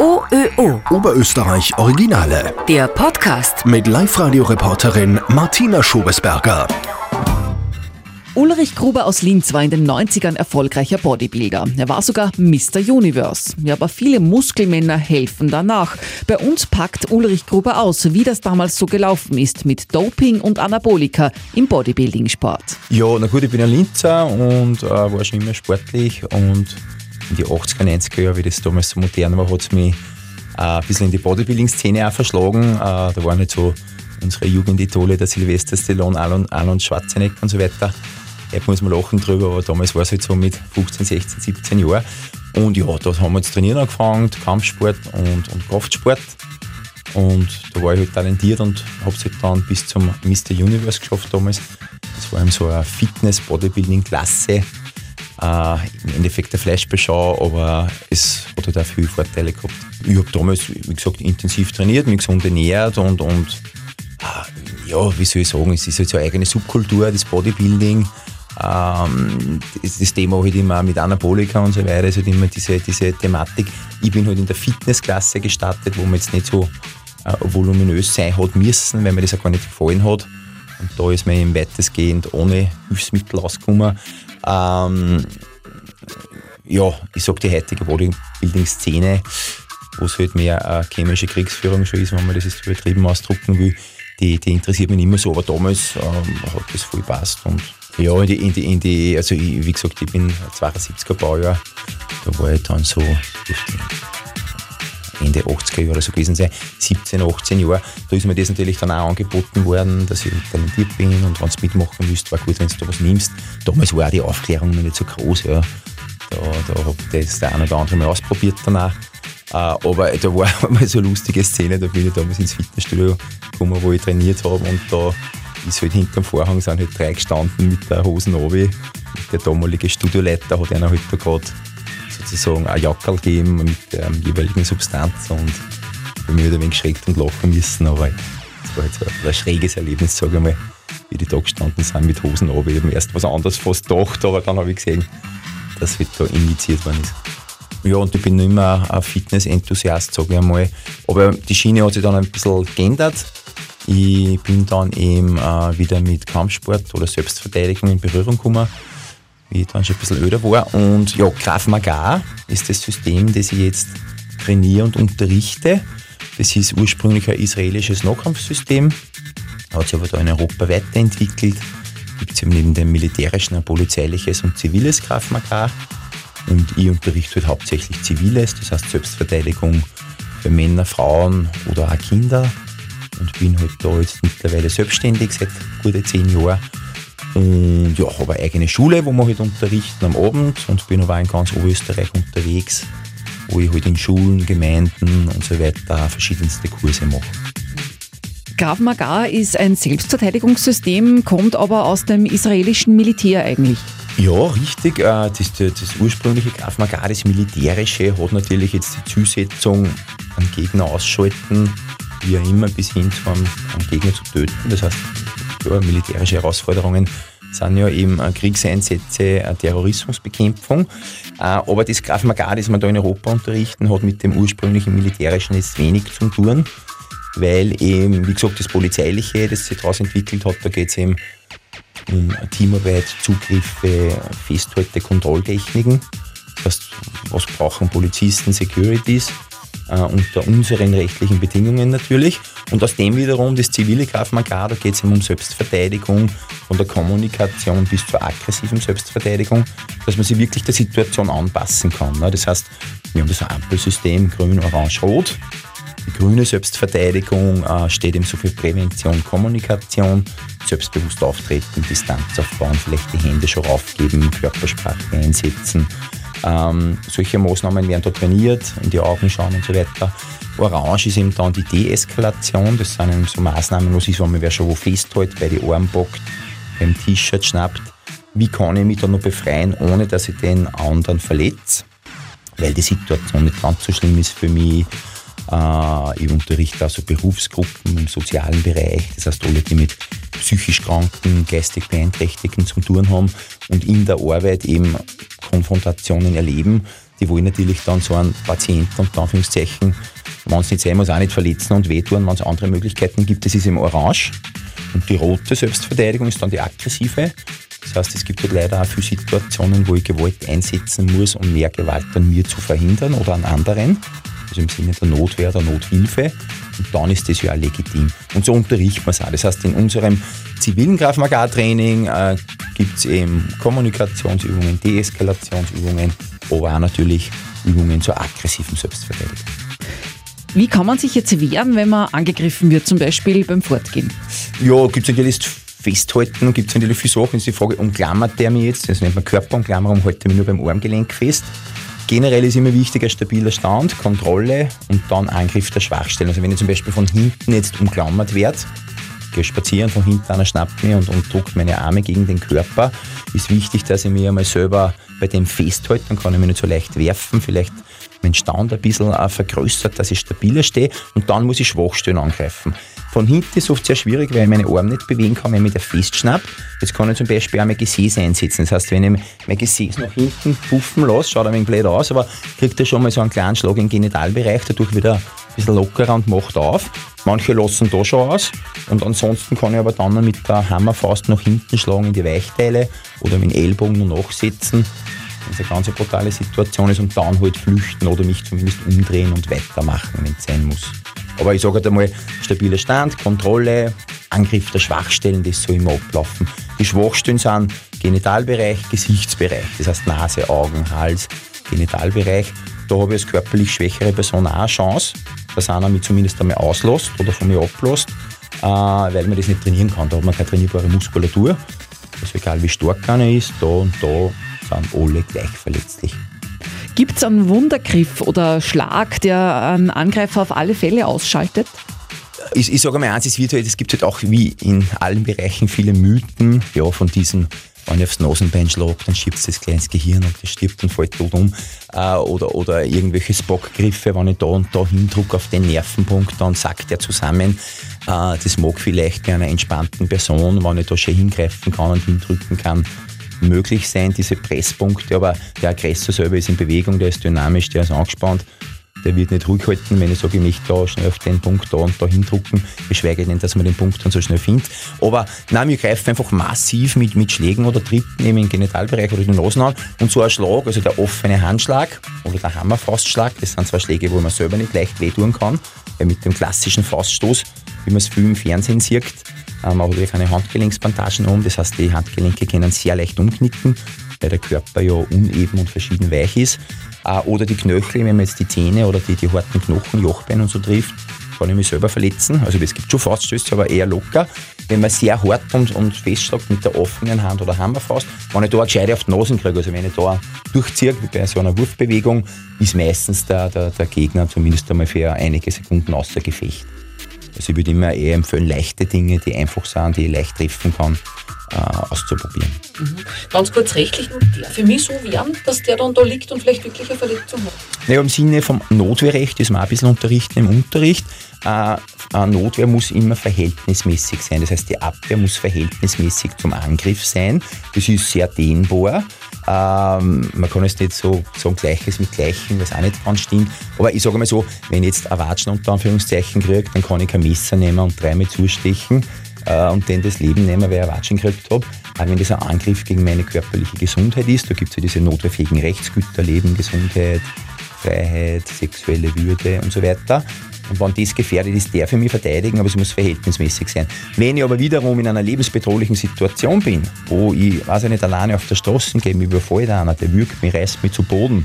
OÖO. Oberösterreich Originale. Der Podcast. Mit Live-Radio-Reporterin Martina Schobesberger. Ulrich Gruber aus Linz war in den 90ern erfolgreicher Bodybuilder. Er war sogar Mr. Universe. Ja, aber viele Muskelmänner helfen danach. Bei uns packt Ulrich Gruber aus, wie das damals so gelaufen ist mit Doping und Anabolika im Bodybuilding-Sport. Ja, na gut, ich bin ein Linzer und äh, war schon immer sportlich und in die 80er, 90er Jahre, wie das damals so modern war, hat es mich äh, ein bisschen in die Bodybuilding-Szene auch verschlagen. Äh, da waren nicht so unsere Jugendidole, der Silvester Stallone, Arnold Schwarzenegger und so weiter. Heute muss man lachen drüber, aber damals war es halt so mit 15, 16, 17 Jahren. Und ja, da haben wir jetzt trainieren angefangen, Kampfsport und, und Kraftsport. Und da war ich halt talentiert und habe es halt dann bis zum Mr. Universe geschafft damals. Das war eben so eine Fitness-Bodybuilding-Klasse äh, im Endeffekt eine Fleischbeschau, aber es hat halt auch viele Vorteile gehabt. Ich habe damals, wie gesagt, intensiv trainiert, mich gesund ernährt und, und äh, ja, wie soll ich sagen, es ist halt so eine eigene Subkultur, das Bodybuilding. Ähm, das, das, Thema halt immer mit Anabolika und so weiter, ist halt immer diese, diese Thematik. Ich bin halt in der Fitnessklasse gestartet, wo man jetzt nicht so äh, voluminös sein hat müssen, weil mir das auch gar nicht gefallen hat. Und da ist man eben weitestgehend ohne Hilfsmittel ausgekommen. Ähm, ja, ich sage die heutige Bodybuilding-Szene, wo es halt mehr eine chemische Kriegsführung schon ist, wenn man das jetzt übertrieben ausdrucken will, die, die interessiert mich mehr so, aber damals ähm, hat das voll passt und ja, in die, in die, in die also ich, wie gesagt, ich bin 72er Baujahr, da war ich dann so Ende 80er Jahre so gewesen sein, 17, 18 Jahre. Da ist mir das natürlich dann auch angeboten worden, dass ich talentiert bin und wenn du mitmachen willst, war gut, wenn du da was nimmst. Damals war die Aufklärung noch nicht so groß, ja. Da, da habe ich das der eine oder andere mal ausprobiert danach. Äh, aber da war mal so eine lustige Szene, da bin ich damals ins Fitnessstudio gekommen, wo ich trainiert habe und da ist halt hinterm Vorhang sind halt drei gestanden mit der Hosen obi. Der damalige Studioleiter hat einer halt da gerade sozusagen ein Jackerl geben mit der jeweiligen Substanz und bei mir ein wenig geschreckt und lachen müssen, aber es war jetzt ein, schräges Erlebnis, sage ich mal, wie die da gestanden sind mit Hosen runter. Ich habe erst was anderes fast gedacht, aber dann habe ich gesehen, dass halt da injiziert worden ist. Ja, und ich bin mehr ein Fitness-Enthusiast, sage ich einmal. Aber die Schiene hat sich dann ein bisschen geändert. Ich bin dann eben äh, wieder mit Kampfsport oder Selbstverteidigung in Berührung gekommen wie ich dann schon ein bisschen öder war. Und ja, Graf Magar ist das System, das ich jetzt trainiere und unterrichte. Das ist ursprünglich ein israelisches Nahkampfsystem, hat sich aber da in Europa weiterentwickelt. Gibt es eben neben dem militärischen ein polizeiliches und ziviles Graf Magar. Und ich unterrichte halt hauptsächlich ziviles, das heißt Selbstverteidigung für Männer, Frauen oder auch Kinder. Und bin halt da jetzt mittlerweile selbstständig seit gute zehn Jahren und ja, habe eine eigene Schule, wo wir halt unterrichten am Abend und bin aber in ganz Oberösterreich unterwegs, wo ich halt in Schulen, Gemeinden und so weiter verschiedenste Kurse mache. Graf Magar ist ein Selbstverteidigungssystem, kommt aber aus dem israelischen Militär eigentlich. Ja, richtig. Äh, das, das ursprüngliche Graf Magar, das militärische, hat natürlich jetzt die Zusetzung, einen Gegner ausschalten, wie auch immer, bis hin zu einem, einem Gegner zu töten. Das heißt, ja, militärische Herausforderungen sind ja eben äh, Kriegseinsätze, äh, Terrorismusbekämpfung. Äh, aber das Graf Magar, das wir da in Europa unterrichten, hat mit dem ursprünglichen Militärischen jetzt wenig zu tun, weil eben, wie gesagt, das Polizeiliche, das sich daraus entwickelt hat, da geht es eben um Teamarbeit, Zugriffe, Festhalte, Kontrolltechniken. Das was brauchen Polizisten, Securities? Äh, unter unseren rechtlichen Bedingungen natürlich. Und aus dem wiederum das zivile Kraftmagar, da geht es um Selbstverteidigung, von der Kommunikation bis zur aggressiven Selbstverteidigung, dass man sich wirklich der Situation anpassen kann. Ne? Das heißt, wir haben das Ampelsystem grün, orange, rot. Die grüne Selbstverteidigung äh, steht eben so für Prävention, Kommunikation, selbstbewusst auftreten, Distanz aufbauen, vielleicht die Hände schon raufgeben, Körpersprache einsetzen, ähm, solche Maßnahmen werden da trainiert, in die Augen schauen und so weiter. Orange ist eben dann die Deeskalation. Das sind eben so Maßnahmen, was ist, wenn man wer schon wo festhält, bei die Arme packt, beim T-Shirt schnappt. Wie kann ich mich da noch befreien, ohne dass ich den anderen verletze? Weil die Situation nicht ganz so schlimm ist für mich. Äh, ich unterrichte also Berufsgruppen im sozialen Bereich, das heißt alle, die mit psychisch Kranken, geistig Beeinträchtigten zu tun haben und in der Arbeit eben Konfrontationen erleben. die wollen natürlich dann so einen Patienten unter Anführungszeichen, wenn es nicht sein muss, auch nicht verletzen und wehtun, wenn es andere Möglichkeiten gibt. Das ist im Orange. Und die rote Selbstverteidigung ist dann die aggressive. Das heißt, es gibt halt leider auch viele Situationen, wo ich Gewalt einsetzen muss, um mehr Gewalt an mir zu verhindern oder an anderen. Also im Sinne der Notwehr, der Nothilfe. Und dann ist das ja auch legitim. Und so unterrichtet man es auch. Das heißt, in unserem zivilen Krav Maga-Training äh, gibt es eben Kommunikationsübungen, Deeskalationsübungen, aber auch natürlich Übungen zur aggressiven Selbstverteidigung. Wie kann man sich jetzt wehren, wenn man angegriffen wird, zum Beispiel beim Fortgehen? Ja, gibt es natürlich festhalten, gibt es natürlich viele Sachen. Das ist die Frage, umklammert der mich jetzt? Das nennt man Körperumklammerung, halte mich nur beim Armgelenk fest. Generell ist immer wichtig ein stabiler Stand, Kontrolle und dann Angriff der Schwachstellen. Also wenn ich zum Beispiel von hinten jetzt umklammert werde, gehe spazieren, von hinten einer schnappt mich und, und drückt meine Arme gegen den Körper, ist wichtig, dass ich mich einmal selber bei dem festhalte, dann kann ich mich nicht so leicht werfen, vielleicht meinen Stand ein bisschen äh, vergrößert, dass ich stabiler stehe und dann muss ich Schwachstellen angreifen. Von hinten ist es oft sehr schwierig, weil ich meine Arme nicht bewegen kann, wenn ich mich da festschnapp. Jetzt kann ich zum Beispiel auch mein Gesäß einsetzen. Das heißt, wenn ich mein Gesäß nach hinten puffen lasse, schaut er ein wenig blöd aus, aber kriegt er schon mal so einen kleinen Schlag im Genitalbereich, dadurch wieder ein bisschen lockerer und macht auf. Manche lassen da schon aus und ansonsten kann ich aber dann mit der Hammerfaust nach hinten schlagen in die Weichteile oder mit dem Ellbogen nur nachsetzen wenn es eine ganz brutale Situation ist und dann halt flüchten oder mich zumindest umdrehen und weitermachen, wenn es sein muss. Aber ich sage halt einmal, stabiler Stand, Kontrolle, Angriff der Schwachstellen, das soll immer ablaufen. Die Schwachstellen sind Genitalbereich, Gesichtsbereich, das heißt Nase, Augen, Hals, Genitalbereich. Da habe ich als körperlich schwächere Person auch eine Chance, dass einer mich zumindest einmal auslässt oder von mir ablässt, äh, weil man das nicht trainieren kann. Da hat man keine trainierbare Muskulatur. Also egal wie stark einer ist, da und da sind alle gleich verletzlich. Gibt es einen Wundergriff oder Schlag, der einen Angreifer auf alle Fälle ausschaltet? Ich, ich sage mal eins, es, wird halt, es gibt halt auch wie in allen Bereichen viele Mythen ja, von diesen wenn ich aufs Nasenbein schlage, dann schiebt es das kleines Gehirn und das stirbt und fällt tot um. Äh, oder, oder irgendwelche Spockgriffe, wenn ich da und da hindrucke auf den Nervenpunkt, dann sackt er zusammen. Äh, das mag vielleicht bei einer entspannten Person, wenn ich da schon hingreifen kann und hindrücken kann, möglich sein, diese Presspunkte, aber der Aggressor selber ist in Bewegung, der ist dynamisch, der ist angespannt. Der wird nicht ruhig halten, wenn ich sage, ich möchte da schnell auf den Punkt da und da hindrucken, geschweige denn, dass man den Punkt dann so schnell findet. Aber nein, wir greifen einfach massiv mit, mit Schlägen oder Tritten eben im Genitalbereich oder den Nasen an. Und so ein Schlag, also der offene Handschlag oder der Hammerfaustschlag, das sind zwei Schläge, wo man selber nicht leicht wehtun kann, weil mit dem klassischen Fauststoß, wie man es viel im Fernsehen sieht, ähm, hat natürlich keine Handgelenksbandagen um, das heißt, die Handgelenke können sehr leicht umknicken, weil der Körper ja uneben und verschieden weich ist. Äh, oder die Knöchel, wenn man jetzt die Zähne oder die, die harten Knochen, Jochbein und so trifft, kann ich mich selber verletzen. Also es gibt schon Faststöße, aber eher locker. Wenn man sehr hart und, und festschlägt mit der offenen Hand oder Hammerfaust, wenn ich da eine auf die Nase kriege, also wenn ich da durchziehe bei so einer Wurfbewegung, ist meistens der, der, der Gegner zumindest einmal für einige Sekunden außer Gefecht. Also ich würde immer eher empfehlen, leichte Dinge, die einfach sind, die ich leicht treffen kann, äh, auszuprobieren. Mhm. Ganz kurz rechtlich, der für mich so werden, dass der dann da liegt und vielleicht wirklich eine Verletzung hat? Naja, im Sinne vom Notwehrrecht, das wir auch ein bisschen unterrichten im Unterricht, äh, Notwehr muss immer verhältnismäßig sein. Das heißt, die Abwehr muss verhältnismäßig zum Angriff sein. Das ist sehr dehnbar. Ähm, man kann es nicht so sagen, Gleiches mit Gleichen, was auch nicht ganz stimmt. Aber ich sage mal so, wenn ich jetzt ein Watschen unter Anführungszeichen kriege, dann kann ich kein Messer nehmen und dreimal zustechen äh, und dann das Leben nehmen, weil ich ein Watschen gekriegt habe. Auch wenn das ein Angriff gegen meine körperliche Gesundheit ist, da gibt es ja diese notwehrfähigen Rechtsgüter, Leben, Gesundheit, Freiheit, sexuelle Würde und so weiter. Und wenn das gefährdet ist, der für mich verteidigen, aber es muss verhältnismäßig sein. Wenn ich aber wiederum in einer lebensbedrohlichen Situation bin, wo ich, weiß ich nicht, alleine auf der Straße gehe, mich überfällt einer, der wirkt mich, reißt mich zu Boden,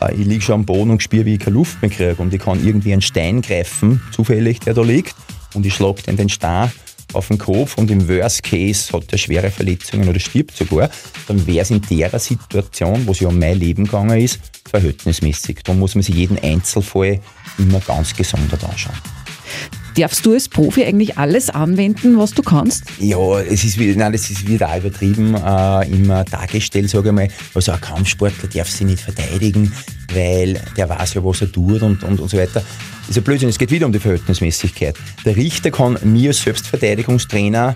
äh, ich liege schon am Boden und spüre, wie ich keine Luft mehr kriege und ich kann irgendwie einen Stein greifen, zufällig, der da liegt, und ich schlage den Stein auf den Kopf und im Worst Case hat er schwere Verletzungen oder stirbt sogar, dann wäre es in der Situation, wo es ja um mein Leben gegangen ist, verhältnismäßig. Da muss man sich jeden Einzelfall immer ganz gesondert anschauen. Darfst du als Profi eigentlich alles anwenden, was du kannst? Ja, es ist, nein, das ist wieder übertrieben äh, immer dargestellt, sage ich mal. Also ein Kampfsportler darf sich nicht verteidigen, weil der weiß ja, was er tut und, und, und so weiter. Das ist ja Blödsinn, es geht wieder um die Verhältnismäßigkeit. Der Richter kann mir als Selbstverteidigungstrainer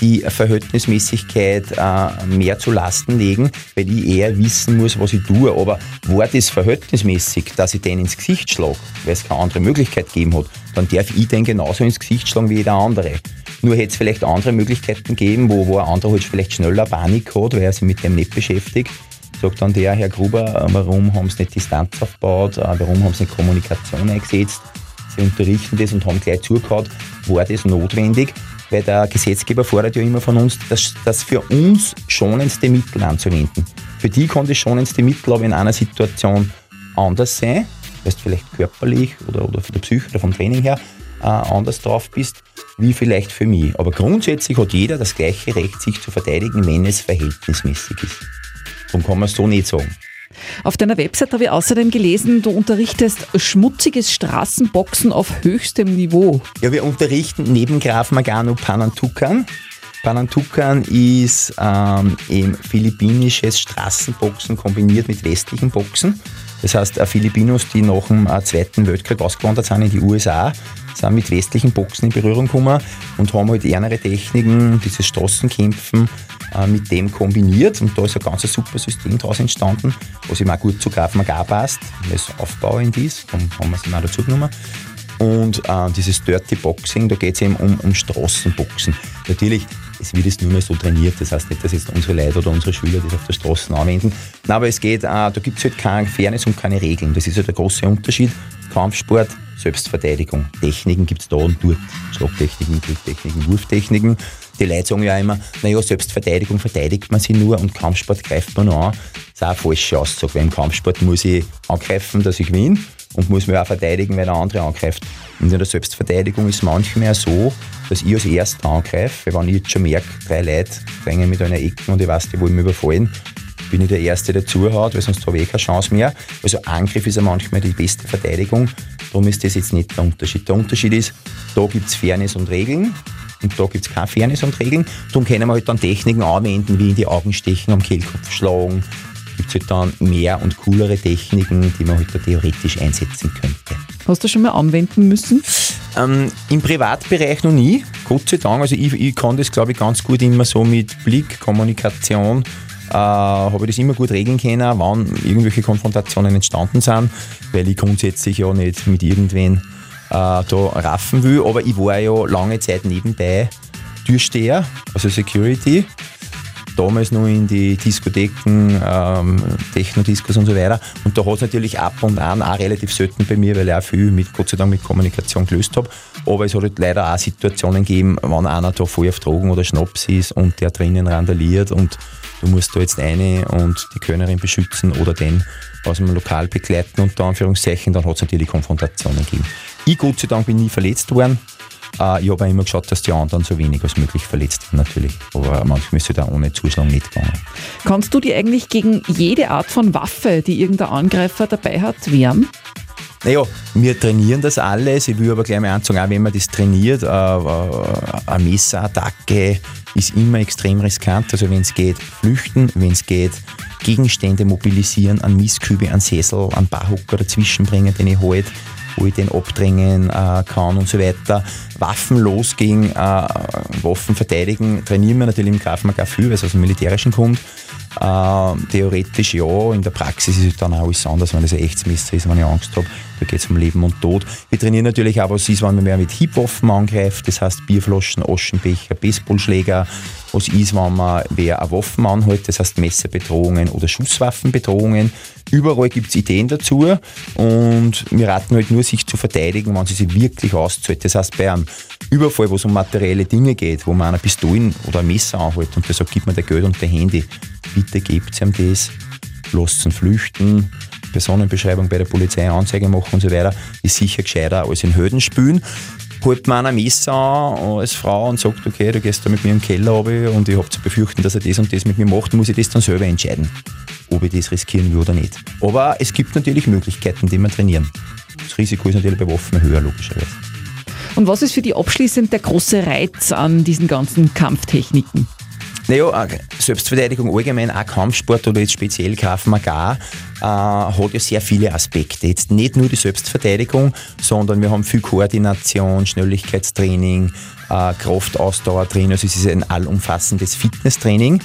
die Verhältnismäßigkeit äh, mehr zu Lasten legen, weil ich eher wissen muss, was ich tue. Aber war das verhältnismäßig, dass ich den ins Gesicht schlage, weil es keine andere Möglichkeit gegeben hat, dann darf ich den genauso ins Gesicht schlagen wie jeder andere. Nur hätte es vielleicht andere Möglichkeiten gegeben, wo, wo ein anderer halt vielleicht schneller Panik hat, weil er sich mit dem nicht beschäftigt. Sagt dann der, Herr Gruber, warum haben Sie nicht Distanz aufgebaut, äh, warum haben Sie nicht Kommunikation eingesetzt? Sie unterrichten das und haben gleich zugehört, war das notwendig? Weil der Gesetzgeber fordert ja immer von uns, das, das für uns schonendste Mittel anzuwenden. Für die kann das schonendste Mittel aber in einer Situation anders sein, weil du vielleicht körperlich oder, oder von der Psyche oder vom Training her äh, anders drauf bist, wie vielleicht für mich. Aber grundsätzlich hat jeder das gleiche Recht, sich zu verteidigen, wenn es verhältnismäßig ist. Darum kann man es so nicht sagen. Auf deiner Website habe ich außerdem gelesen, du unterrichtest schmutziges Straßenboxen auf höchstem Niveau. Ja, wir unterrichten neben Graf Magano Panantukan. Panantukan ist ähm, eben philippinisches Straßenboxen kombiniert mit westlichen Boxen. Das heißt, Filipinos, die nach dem äh, Zweiten Weltkrieg ausgewandert sind in die USA, sind mit westlichen Boxen in Berührung gekommen und haben halt ärmere Techniken, dieses Straßenkämpfen äh, mit dem kombiniert. Und da ist ein ganz super System daraus entstanden, was ihm auch gut zu Graf Magar passt, weil es aufbauend ist. Darum haben wir es ihm auch dazu genommen. Und äh, dieses Dirty Boxing, da geht es eben um, um Straßenboxen. Natürlich, es wird jetzt nur mehr so trainiert, das heißt nicht, dass jetzt unsere Leute oder unsere Schüler das auf der Straße anwenden. Nein, aber es geht, äh, da gibt es halt keine Fairness und keine Regeln. Das ist halt der große Unterschied. Kampfsport, Selbstverteidigung. Techniken gibt es da und dort. Schlagtechniken, Grifftechniken, Wurftechniken. Die Leute sagen ja immer, naja, Selbstverteidigung verteidigt man sich nur und Kampfsport greift man an. Das ist auch eine falsche Aussage, weil im Kampfsport muss ich angreifen, dass ich gewinne und muss mich auch verteidigen, wenn der andere angreift. Und in der Selbstverteidigung ist es manchmal so, dass ich als Erster angreife, wenn ich jetzt schon merke, drei Leute drängen mit einer Ecke und ich weiß, die wollen mich überfallen, bin ich der Erste, der zuhaut, weil sonst habe ich keine Chance mehr. Also Angriff ist ja manchmal die beste Verteidigung. Darum ist das jetzt nicht der Unterschied. Der Unterschied ist, da gibt es Fairness und Regeln und da gibt es keine Fairness und Regeln. Darum können wir halt dann Techniken anwenden, wie in die Augen stechen, am Kehlkopf schlagen. Gibt es halt dann mehr und coolere Techniken, die man halt da theoretisch einsetzen könnte. Hast du schon mal anwenden müssen? Ähm, Im Privatbereich noch nie, Gott sei Dank. Also ich, ich kann das, glaube ich, ganz gut immer so mit Blick, Kommunikation, äh, habe ich das immer gut regeln können, wann irgendwelche Konfrontationen entstanden sind, weil ich grundsätzlich ja nicht mit irgendwen da raffen will. Aber ich war ja lange Zeit nebenbei Türsteher, also Security damals noch in die Diskotheken, ähm, Techno-Discos und so weiter. Und da hat es natürlich ab und an auch relativ selten bei mir, weil ich auch viel mit, Gott sei Dank mit Kommunikation gelöst habe. Aber es hat halt leider auch Situationen gegeben, wenn einer da voll auf Drogen oder Schnaps ist und der drinnen randaliert und du musst da jetzt eine und die Kölnerin beschützen oder den aus dem Lokal begleiten, unter Anführungszeichen, dann hat es natürlich Konfrontationen gegeben. Ich, Gott sei Dank, bin nie verletzt worden. Äh, ich habe immer geschaut, dass die anderen so wenig als möglich verletzt werden, natürlich. Aber manchmal ist es da ohne Zuschlag nicht gegangen. Kannst du dir eigentlich gegen jede Art von Waffe, die irgendein Angreifer dabei hat, wehren? Naja, wir trainieren das alles. Ich will aber gleich mal anzeigen, auch wenn man das trainiert, äh, äh, eine Messerattacke ist immer extrem riskant. Also wenn es geht, flüchten, wenn es geht, Gegenstände mobilisieren, an Mistkübe, an Sessel, an Barhocker dazwischen bringen, den ich halt wo ich den abdrängen äh, kann und so weiter. Waffen losgehen, äh, Waffen verteidigen, trainieren wir natürlich im Kraftmagar viel, weil es aus dem Militärischen kommt. Äh, theoretisch ja, in der Praxis ist es dann auch alles anders, wenn das ein echtes Messer ist, wenn ich Angst habe. Da geht es um Leben und Tod. Wir trainieren natürlich auch, was ist, wenn man mehr mit Hiebwaffen angreift, das heißt Bierflaschen, Aschenbecher, Baseballschläger. Was ist, wenn man wer eine anhält, das heißt Messerbedrohungen oder Schusswaffenbedrohungen. Überall gibt es Ideen dazu und wir raten halt nur, sich zu verteidigen, wenn sie sich wirklich auszahlt. Das heißt, bei einem Überfall, wo es um materielle Dinge geht, wo man eine Pistolen oder ein Messer anhält und der sagt, gib mir der Geld und der Handy, bitte gebt ihm das, lasst ihn flüchten, Personenbeschreibung bei der Polizei Anzeige machen und so weiter, ist sicher gescheiter als in Höden spülen. Man ein Messer an als Frau und sagt, okay, du gehst da mit mir im Keller runter und ich habe zu befürchten, dass er das und das mit mir macht, muss ich das dann selber entscheiden, ob ich das riskieren will oder nicht. Aber es gibt natürlich Möglichkeiten, die man trainieren. Das Risiko ist natürlich bei Waffen höher, logischerweise. Und was ist für die abschließend der große Reiz an diesen ganzen Kampftechniken? Naja, äh, Selbstverteidigung allgemein, auch Kampfsport oder jetzt speziell Krav Maga, äh, hat ja sehr viele Aspekte. Jetzt nicht nur die Selbstverteidigung, sondern wir haben viel Koordination, Schnelligkeitstraining, äh, Kraftausdauertraining. Also es ist ein allumfassendes Fitnesstraining.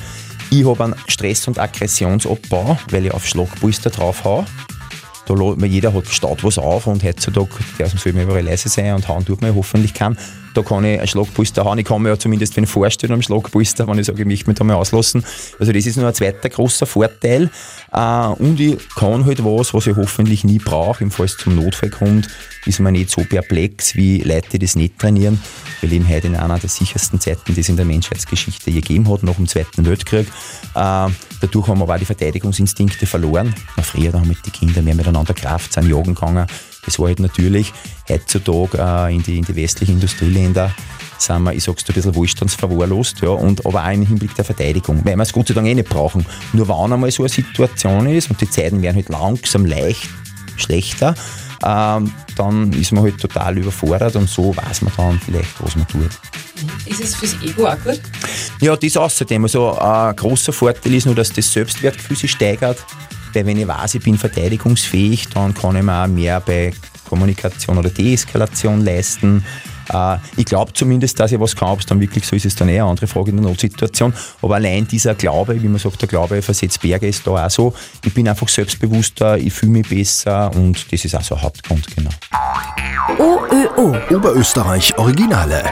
Ich habe einen Stress- und Aggressionsabbau, weil ich auf Schlagpulster drauf haue. Da, jeder hat staut was auf und heutzutage der soll mir überall leise sein und hauen tut man hoffentlich kann. Da kann ich einen Schlagpulster hauen. Ich kann mir ja zumindest wenn vorstellen am Schlagpulster, wenn ich sage, ich möchte mich da mal auslassen. Also das ist nur ein zweiter großer Vorteil. Äh, und ich kann halt was, was ich hoffentlich nie brauche, im Fall es zum Notfall kommt, ist man nicht so perplex wie Leute, die das nicht trainieren. Wir leben heute in einer der sichersten Zeiten, die es in der Menschheitsgeschichte gegeben hat, nach dem Zweiten Weltkrieg. Äh, dadurch haben wir aber auch die Verteidigungsinstinkte verloren. Früher haben die Kinder mehr miteinander Kraft, sind jagen gegangen. Das war halt natürlich heutzutage äh, in, die, in die westlichen Industrieländer sind wir, ich sag's dir, ein bisschen wohlstandsverwahrlost, ja, und aber auch im Hinblick der Verteidigung, weil wir es Gott sei Dank eh nicht brauchen. Nur wenn einmal so eine Situation ist und die Zeiten werden halt langsam leicht schlechter, ähm, dann ist man halt total überfordert und so weiß man dann vielleicht, was man tut. Ist es fürs Ego auch gut? Ja, das außerdem. Also ein großer Vorteil ist nur, dass das Selbstwertgefühl sich steigert, weil wenn ich weiß, ich bin verteidigungsfähig, dann kann ich mir auch mehr bei Kommunikation oder Deeskalation leisten. Äh, ich glaube zumindest, dass ich was kann. Ob es dann wirklich so ist, ist dann eher eine andere Frage in der Notsituation. Aber allein dieser Glaube, wie man sagt, der Glaube versetzt Berge, ist da auch so. Ich bin einfach selbstbewusster, ich fühle mich besser und das ist auch so ein Hauptgrund, genau. OÖO Oberösterreich Originale.